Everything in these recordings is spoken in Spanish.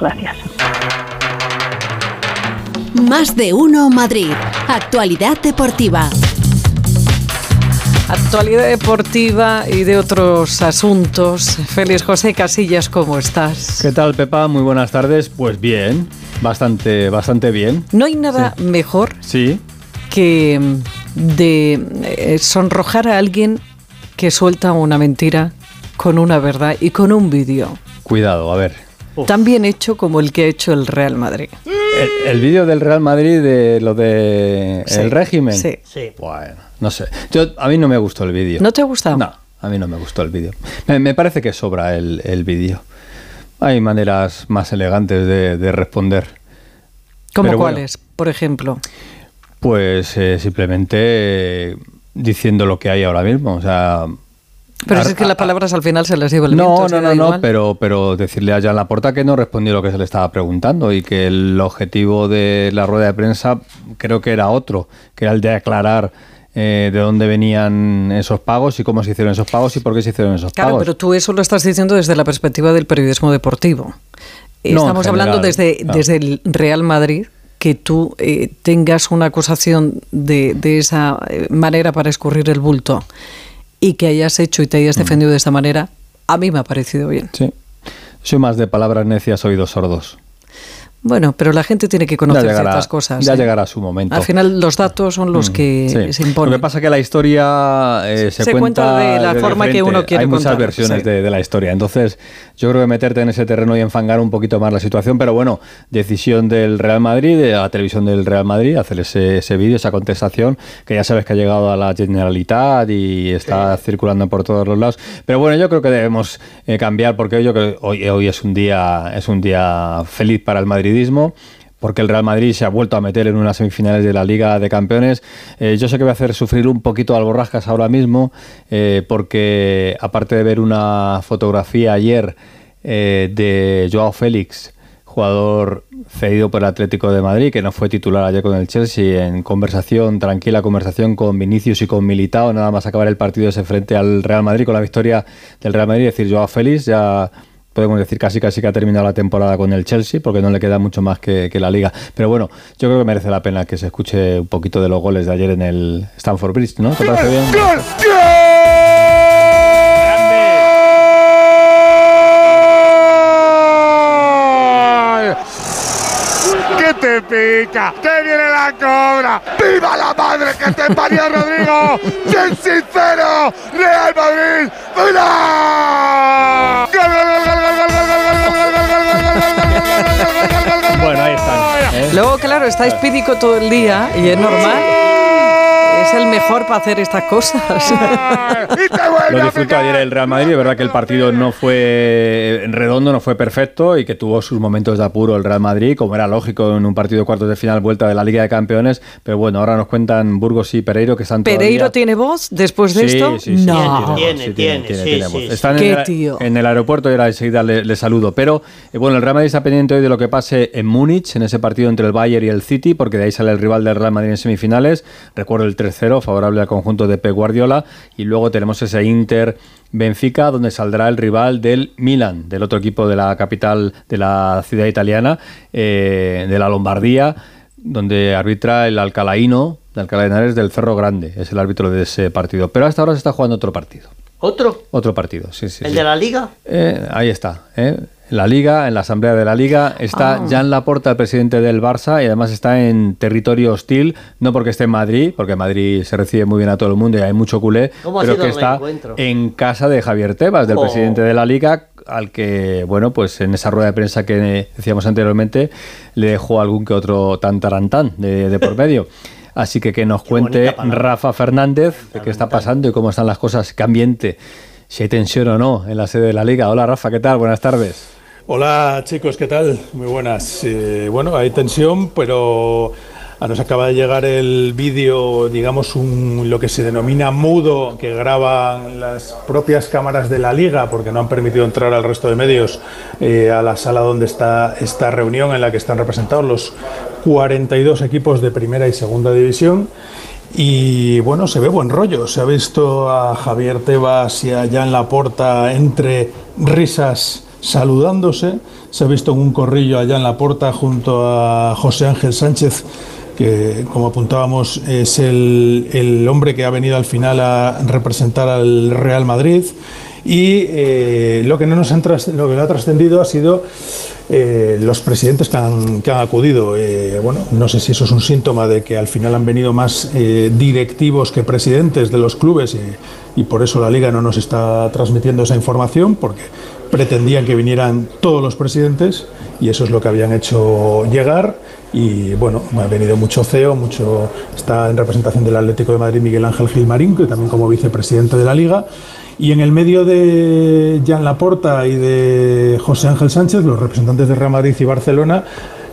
Gracias. Más de uno Madrid. Actualidad deportiva. Actualidad deportiva y de otros asuntos. Félix José Casillas, ¿cómo estás? ¿Qué tal, Pepa? Muy buenas tardes. Pues bien, bastante, bastante bien. No hay nada mejor Sí. que mm, de eh, sonrojar a alguien que suelta una mentira con una verdad y con un vídeo. Cuidado, a ver. Tan bien hecho como el que ha hecho el Real Madrid. El, el vídeo del Real Madrid de lo de Sí, el régimen. sí. Sí. Bueno, no sé. Yo, a mí no me gustó el vídeo. ¿No te ha gustado? No, a mí no me gustó el vídeo. Me, me parece que sobra el, el vídeo. Hay maneras más elegantes de, de responder. ¿Cómo Pero bueno. cuáles, por ejemplo? Pues eh, simplemente eh, diciendo lo que hay ahora mismo. O sea. Pero es que las palabras al final se las lleva el No, viento. no, no, no, igual. pero, pero decirle a Jan Laporta que no respondió lo que se le estaba preguntando y que el objetivo de la rueda de prensa creo que era otro, que era el de aclarar eh, de dónde venían esos pagos y cómo se hicieron esos pagos y por qué se hicieron esos Claro, pagos. pero tú eso lo estás diciendo desde la perspectiva del periodismo deportivo. en Estamos hablando desde, claro. desde el Real Madrid, que tú eh, tengas una acusación de, de esa eh, manera para escurrir el bulto y que hayas hecho y te Mm. hayas defendido de esta manera, a mí me ha parecido bien. Sí. Soy más de palabras necias, oídos sordos. Bueno, pero la gente tiene que conocer ciertas cosas. ya ¿eh? llegará su momento. Al final los datos son los que Sí. se imponen. Lo que pasa es que la historia eh, se, Se cuenta de la forma que uno quiere Hay muchas contar, versiones sí. de, de la historia. Entonces, yo creo que meterte en ese terreno y enfangar un poquito más la situación. Pero bueno, decisión del Real Madrid, de la televisión del Real Madrid, hacer ese, ese vídeo, esa contestación, que ya sabes que ha llegado a la Generalitat y está circulando por todos los lados. Pero bueno, yo creo que debemos eh, cambiar porque yo creo que hoy, hoy es un día es un día feliz para el porque el Real Madrid se ha vuelto a meter en unas semifinales de la Liga de Campeones. Eh, yo sé que voy a hacer sufrir un poquito al Borrascas ahora mismo, eh, porque aparte de ver una fotografía ayer eh, de Joao Félix, jugador cedido por el Atlético de Madrid, que no fue titular ayer con el Chelsea, en conversación, tranquila conversación con Vinicius y con Militao, nada más acabar el partido ese frente al Real Madrid, con la victoria del Real Madrid, es decir, Joao Félix ya podemos decir casi casi que ha terminado la temporada con el Chelsea porque no le queda mucho más que, que la liga pero bueno yo creo que merece la pena que se escuche un poquito de los goles de ayer en el Stamford Bridge ¿no? ¿te parece bien? ¡Que te pica! ¡Que viene la cobra! ¡Viva la madre que te parió, Rodrigo! ¡Bien sincero! ¡Real Madrid! ¡Hola! Bueno ahí están ¿eh? Luego, claro, estáis pídico todo el día y es normal. Es el mejor para hacer estas cosas. Lo disfrutó ayer el Real Madrid, es verdad que el partido no fue en redondo, no fue perfecto y que tuvo sus momentos de apuro el Real Madrid, como era lógico en un partido de cuartos de final vuelta de la Liga de Campeones, pero bueno, ahora nos cuentan Burgos y Pereiro que están ¿Pereiro todavía... tiene voz después de Sí, esto? sí, sí, no. Tiene, tiene, sí, voz. Están Qué en, el, tío. en el aeropuerto y ahora enseguida le, le saludo. Pero eh, bueno, el Real Madrid está pendiente hoy de lo que pase en Múnich, en ese partido entre el Bayern y el City, porque de ahí sale el rival del Real Madrid en semifinales. Recuerdo el 3-0, favorable al conjunto de Pep Guardiola. Y luego tenemos ese Inter Benfica, donde saldrá el rival del Milan, del otro equipo de la capital de la ciudad italiana, eh, de la Lombardía, donde arbitra el Alcalaíno de Alcalá de Henares del Cerro Grande. Es el árbitro de ese partido. Pero hasta ahora se está jugando otro partido. ¿Otro? Otro partido, sí, sí. ¿El sí. de la Liga? Eh, ahí está. ¿eh? En la Liga, en la Asamblea de la Liga, está Ah. Jan Laporta, el presidente del Barça, y además está en territorio hostil, no porque esté en Madrid, porque Madrid se recibe muy bien a todo el mundo y hay mucho culé, ¿Cómo ha pero que está en casa de Javier Tebas, del Oh. presidente de la Liga, al que, bueno, pues en esa rueda de prensa que decíamos anteriormente, le dejó algún que otro tan tarantán de, de por medio. Así que que nos Qué cuente. Rafa Fernández de qué está pasando y cómo están las cosas, qué ambiente, si hay tensión o no en la sede de la Liga. Hola Rafa, ¿qué tal? Buenas tardes. Hola chicos, ¿qué tal? Muy buenas. Eh, bueno, hay tensión, pero ah, nos acaba de llegar el vídeo, digamos, un, lo que se denomina mudo, que graban las propias cámaras de la liga, porque no han permitido entrar al resto de medios eh, a la sala donde está esta reunión en la que están representados los 42 equipos de primera y segunda división. Y bueno, se ve buen rollo. Se ha visto a Javier Tebas y a Jan Laporta entre risas saludándose. Se ha visto en un corrillo allá en la puerta junto a José Ángel Sánchez, que como apuntábamos es el, el hombre que ha venido al final a representar al Real Madrid. Y eh, lo que no nos lo que ha trascendido ha sido eh, los presidentes que han, acudido. Eh, bueno, no sé si eso es un síntoma de que al final han venido más directivos que presidentes de los clubes y, y por eso la liga no nos está transmitiendo esa información porque pretendían que vinieran todos los presidentes y eso es lo que habían hecho llegar. Y bueno, ha venido mucho CEO, mucho está en representación del Atlético de Madrid Miguel Ángel Gilmarín, que también como vicepresidente de la liga. Y en el medio de Jan Laporta y de José Ángel Sánchez, los representantes de Real Madrid y Barcelona,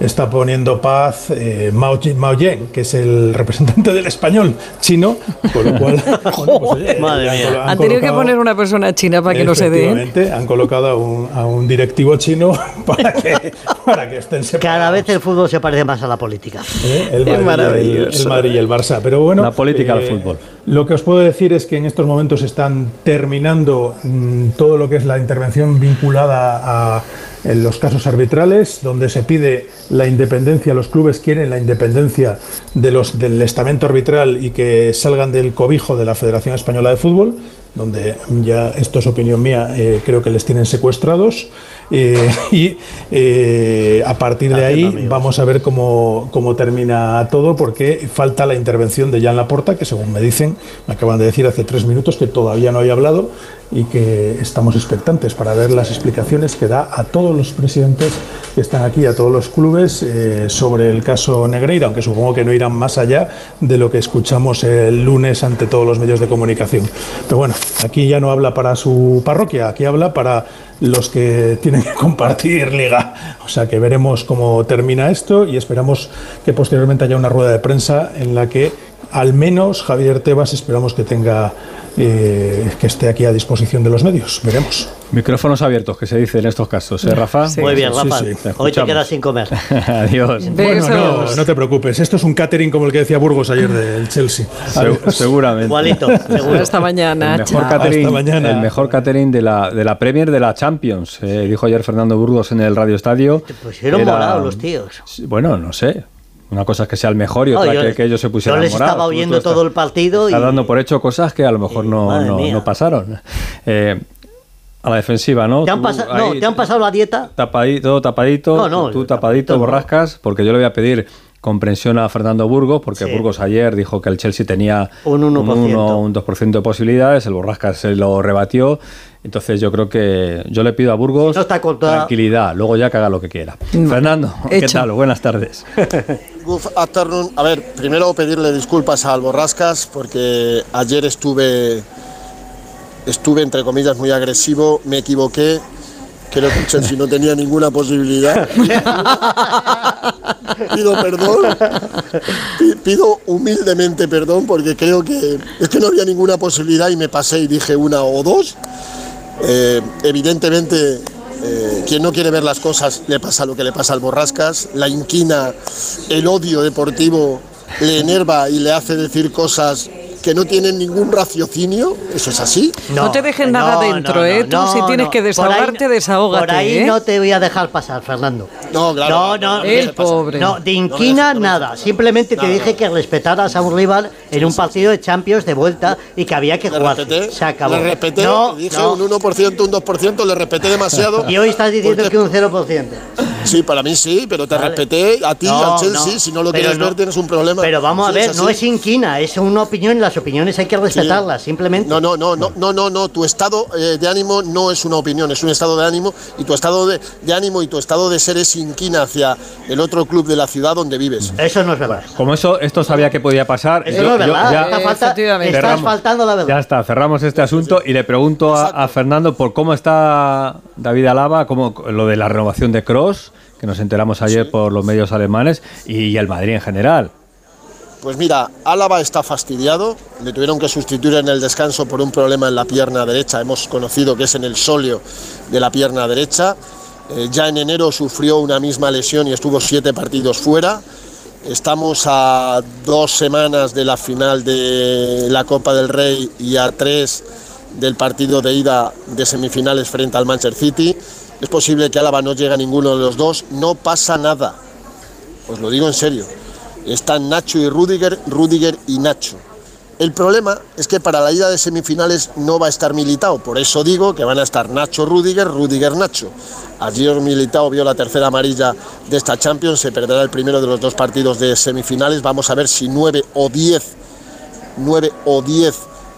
está poniendo paz eh, Mao, Mao Yen, que es el representante del español chino, con lo cual... bueno, pues, oye, Madre han mía. Han tenido que poner una persona china para que no se dé. Efectivamente, han colocado a un, a un directivo chino para que, para que estén separados. Cada vez el fútbol se parece más a la política. ¿eh? el, Madrid, y el, maravilloso. el Madrid y el Barça. Pero bueno, La política del fútbol. Lo que os puedo decir es que en estos momentos están terminando mm, todo lo que es la intervención vinculada a los casos arbitrales, donde se pide la independencia, los clubes quieren la independencia de los, del estamento arbitral y que salgan del cobijo de la Federación Española de Fútbol, donde ya esto es opinión mía, eh, creo que les tienen secuestrados. Eh, y eh, a partir de ahí vamos a ver cómo, cómo termina todo, porque falta la intervención de Jan Laporta, que según me dicen, me acaban de decir hace tres minutos que todavía no había hablado y que estamos expectantes para ver las explicaciones que da a todos los presidentes que están aquí, a todos los clubes, eh, sobre el caso Negreira, aunque supongo que no irán más allá de lo que escuchamos el lunes ante todos los medios de comunicación. Pero bueno, aquí ya no habla para su parroquia, aquí habla para los que tienen que compartir liga. O sea que veremos cómo termina esto y esperamos que posteriormente haya una rueda de prensa en la que al menos Javier Tebas esperamos que tenga eh, que esté aquí a disposición de los medios. Veremos. Micrófonos abiertos, que se dice en estos casos, ¿eh, Rafa? Sí. Muy bien, Rafa. sí, te Hoy te quedas sin comer. Adiós. Bueno, no, no te preocupes. Esto es un catering como el que decía Burgos ayer del Chelsea. Se- seguramente. Igualito, seguro. Hasta mañana. El mejor, catering, Hasta mañana. el mejor catering de la, de la Premier de la Champions. eh, dijo ayer Fernando Burgos en el Radio Estadio. Te pusieron Era- morados los tíos. Bueno, no sé. Una cosa es que sea el mejor y otra yo- que, que ellos se pusieran yo les estaba Tú- oyendo tú estás- todo el partido estás y- dando por hecho cosas que a lo mejor y no, no, pasaron. Eh, a la defensiva, ¿no? ¿Te han, Tú pasa- no, ¿Te han pasado la dieta? Tapadito, todo tapadito, No, no, tú tapadito, borrascas, porque yo le voy a pedir comprensión a Fernando Burgos, porque Sí. Burgos ayer dijo que el Chelsea tenía Un 1%. un, 1, un 2% de posibilidades, el Borrascas se lo rebatió, entonces yo creo que yo le pido a Burgos No está contra- tranquilidad, luego ya que haga lo que quiera. Fernando, ¿qué Hecho. tal? Buenas tardes. Good afternoon. A ver, primero pedirle disculpas al Borrascas porque ayer estuve, estuve entre comillas muy agresivo, me equivoqué. Que el Chelsea no tenía ninguna posibilidad. Pido perdón. Pi- Pido humildemente perdón porque creo que es que no había ninguna posibilidad y me pasé y dije una o dos. Eh, evidentemente, eh, quien no quiere ver las cosas le pasa lo que le pasa al Borrascas. La inquina, el odio deportivo le enerva y le hace decir cosas que no tienen ningún raciocinio. Eso es así. No te dejes nada dentro, ¿eh? Tú, si tienes que Por ahí- desahogarte, desahógate, Por ahí ¿eh? no te voy a dejar pasar, Fernando. No, claro. No, no, El de- pobre. No, de inquina nada. Simplemente te dije que respetaras a un rival en un partido de Champions de vuelta y que había que Le jugar. respeté, Se acabó. le respeté, No, dije no. un 1%, un 2%, le respeté demasiado. Y hoy estás diciendo Porque- que un 0%. Sí, para mí sí, pero te Vale. respeté a ti, No, al Chelsea. no, Si no lo pero quieres no. ver, tienes un problema. Pero vamos a ver, es no es inquina, es una opinión y las opiniones hay que respetarlas, simplemente. No, no, no, no, no, no, no. Tu estado eh, de ánimo no es una opinión, es un estado de ánimo y tu estado de, de ánimo y tu estado de ser es inquina hacia el otro club de la ciudad donde vives. Eso no es verdad. Como eso, esto sabía que podía pasar. Eso yo- no es verdad. ya- falta- estás faltando la Ya verdad. está, cerramos este asunto y le pregunto a, a Fernando por cómo está David Alaba, cómo lo de la renovación de Cross, que nos enteramos ayer por los medios alemanes, y, el Madrid en general. Pues mira, Álava está fastidiado, le tuvieron que sustituir en el descanso por un problema en la pierna derecha, hemos conocido que es en el sóleo de la pierna derecha. Eh, ya en enero sufrió una misma lesión y estuvo siete partidos fuera. Estamos a dos semanas de la final de la Copa del Rey y a tres del partido de ida de semifinales frente al Manchester City. es posible que Álava no llegue a ninguno de los dos, no pasa nada. Os lo digo en serio. Están Nacho y Rudiger, Rudiger y Nacho. El problema es que para la ida de semifinales no va a estar Militao, por eso digo que van a estar Nacho Rudiger, Rudiger Nacho. Ayer Militao vio la tercera amarilla de esta Champions, se perderá el primero de los dos partidos de semifinales. Vamos a ver si 9 o 10, 9 o 10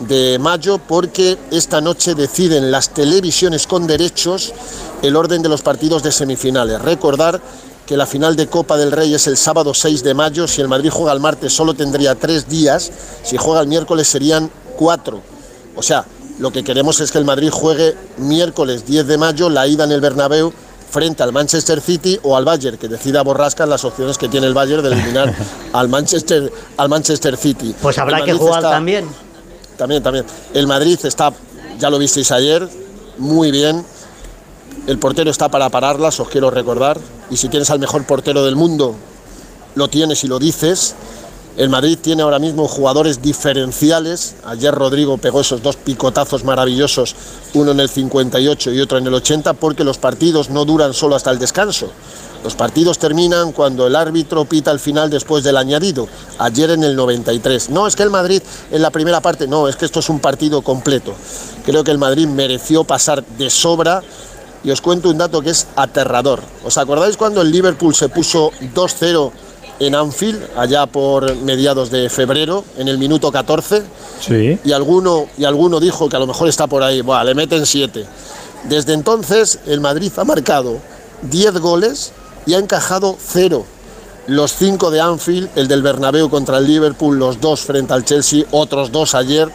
de mayo, porque esta noche deciden las televisiones con derechos el orden de los partidos de semifinales. Recordar que la final de Copa del Rey es el sábado 6 de mayo, si el Madrid juega el martes solo tendría tres días, si juega el miércoles serían cuatro. O sea, lo que queremos es que el Madrid juegue miércoles 10 de mayo la ida en el Bernabéu frente al Manchester City o al Bayern, que decida borrasca las opciones que tiene el Bayern de eliminar al Manchester, al Manchester City. Pues habrá que jugar también. También, también. El Madrid está, ya lo visteis ayer, muy bien. El portero está para pararlas, os quiero recordar. Y si tienes al mejor portero del mundo, lo tienes y lo dices. El Madrid tiene ahora mismo jugadores diferenciales. Ayer Rodrigo pegó esos dos picotazos maravillosos, uno en el 58 y otro en el 80, porque los partidos no duran solo hasta el descanso. Los partidos terminan cuando el árbitro pita al final después del añadido. Ayer en el 93. No, es que el Madrid en la primera parte, no, es que esto es un partido completo. Creo que el Madrid mereció pasar de sobra y os cuento un dato que es aterrador. ¿Os acordáis cuando el Liverpool se puso 2-0 en Anfield, allá por mediados de febrero, en el minuto 14? Sí. Y alguno, y alguno dijo que a lo mejor está por ahí, Buah, le meten 7. Desde entonces el Madrid ha marcado 10 goles y ha encajado 0. Los 5 de Anfield, el del Bernabéu contra el Liverpool, los dos frente al Chelsea, otros dos ayer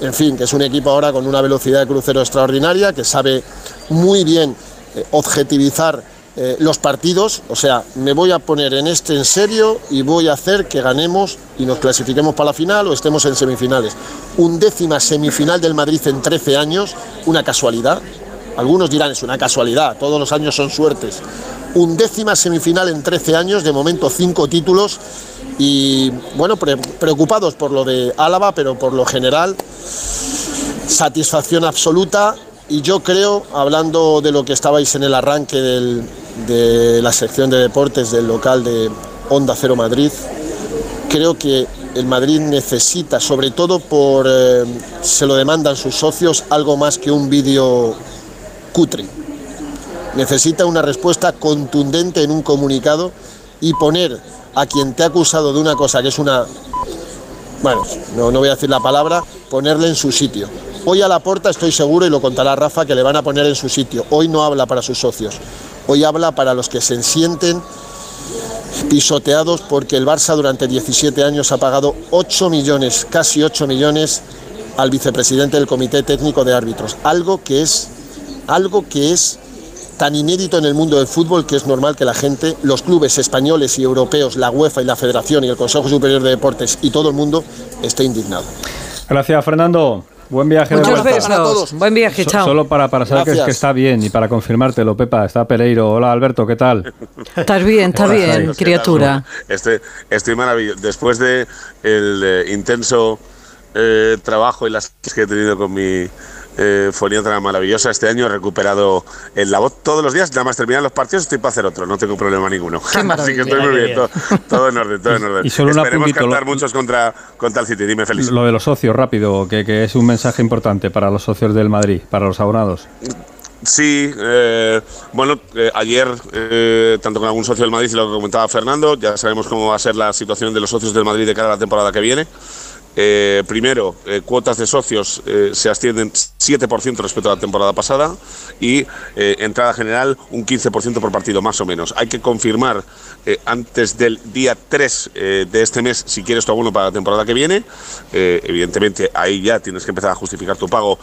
en fin, que es un equipo ahora con una velocidad de crucero extraordinaria, que sabe muy bien eh, objetivizar eh, los partidos, o sea, me voy a poner en este en serio y voy a hacer que ganemos y nos clasifiquemos para la final o estemos en semifinales. Un décima semifinal del Madrid en 13 años, una casualidad. Algunos dirán es una casualidad, todos los años son suertes. Un décima semifinal en 13 años, de momento cinco títulos y bueno, preocupados por lo de Álava, pero por lo general satisfacción absoluta y yo creo, hablando de lo que estabais en el arranque de la sección de deportes del local de Onda Cero Madrid, creo que el Madrid necesita, sobre todo por, eh, se lo demandan sus socios, algo más que un vídeo cutre. Necesita una respuesta contundente en un comunicado y poner a quien te ha acusado de una cosa que es una, bueno, no, no voy a decir la palabra, ponerle en su sitio. Hoy a la puerta estoy seguro, y lo contará Rafa, que le van a poner en su sitio. Hoy no habla para sus socios, hoy habla para los que se sienten pisoteados porque el Barça durante 17 años ha pagado 8 millones, casi 8 millones al vicepresidente del Comité Técnico de Árbitros. Algo que es, algo que es tan inédito en el mundo del fútbol que es normal que la gente, los clubes españoles y europeos, la UEFA y la Federación y el Consejo Superior de Deportes y todo el mundo esté indignado. Gracias, Fernando. Buen viaje Muchos besos. A todos. Buen viaje, chao. solo para, para saber que, es que, está bien y para confirmártelo, Pepa, está Pereiro. Hola, Alberto, ¿qué tal? Estás bien, está bien, criatura. Estoy, estoy maravilloso. Después de el eh, intenso eh, trabajo y las que he tenido con mi eh, foniatra maravillosa. Este año he recuperado en la voz todos los días, nada más terminar los partidos estoy para hacer otro, no tengo problema ninguno. Así que estoy muy bien, todo, en orden, todo en orden. Y solo Esperemos cantar muchos contra, contra el City, dime feliz. Lo de los socios, rápido, que, que es un mensaje importante para los socios del Madrid, para los abonados. Sí, eh, bueno, eh, ayer, eh, tanto con algún socio del Madrid y lo que comentaba Fernando, ya sabemos cómo va a ser la situación de los socios del Madrid de cara a la temporada que viene. Eh, primero, eh, cuotas de socios eh, se ascienden 7% respecto a la temporada pasada y entrada general un 15% por partido, más o menos. Hay que confirmar antes del día 3 de este mes si quieres tu abono para la temporada que viene. evidentemente, ahí ya tienes que empezar a justificar tu pago.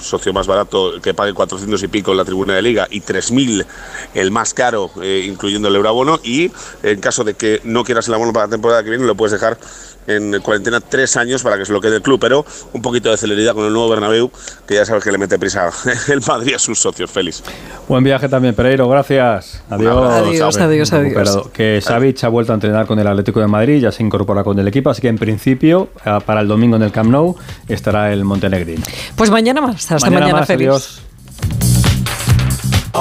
socio más barato que pague 400 y pico en la tribuna de liga y 3.000 el más caro, incluyendo el euroabono. Y en caso de que no quieras el abono para la temporada que viene, lo puedes dejar en cuarentena tres años para que se lo quede el club, pero un poquito de celeridad con el nuevo Bernabéu, que ya sabes que le mete prisa el Madrid a sus socios. Feliz. Buen viaje también, Pereiro. Gracias. Adiós. Adiós, adiós, adiós. Que Savic ha vuelto a entrenar con el Atlético de Madrid, ya se incorpora con el equipo, así que en principio, para el domingo en el Camp Nou, estará el Montenegrin. Pues mañana más. Hasta mañana, mañana feliz.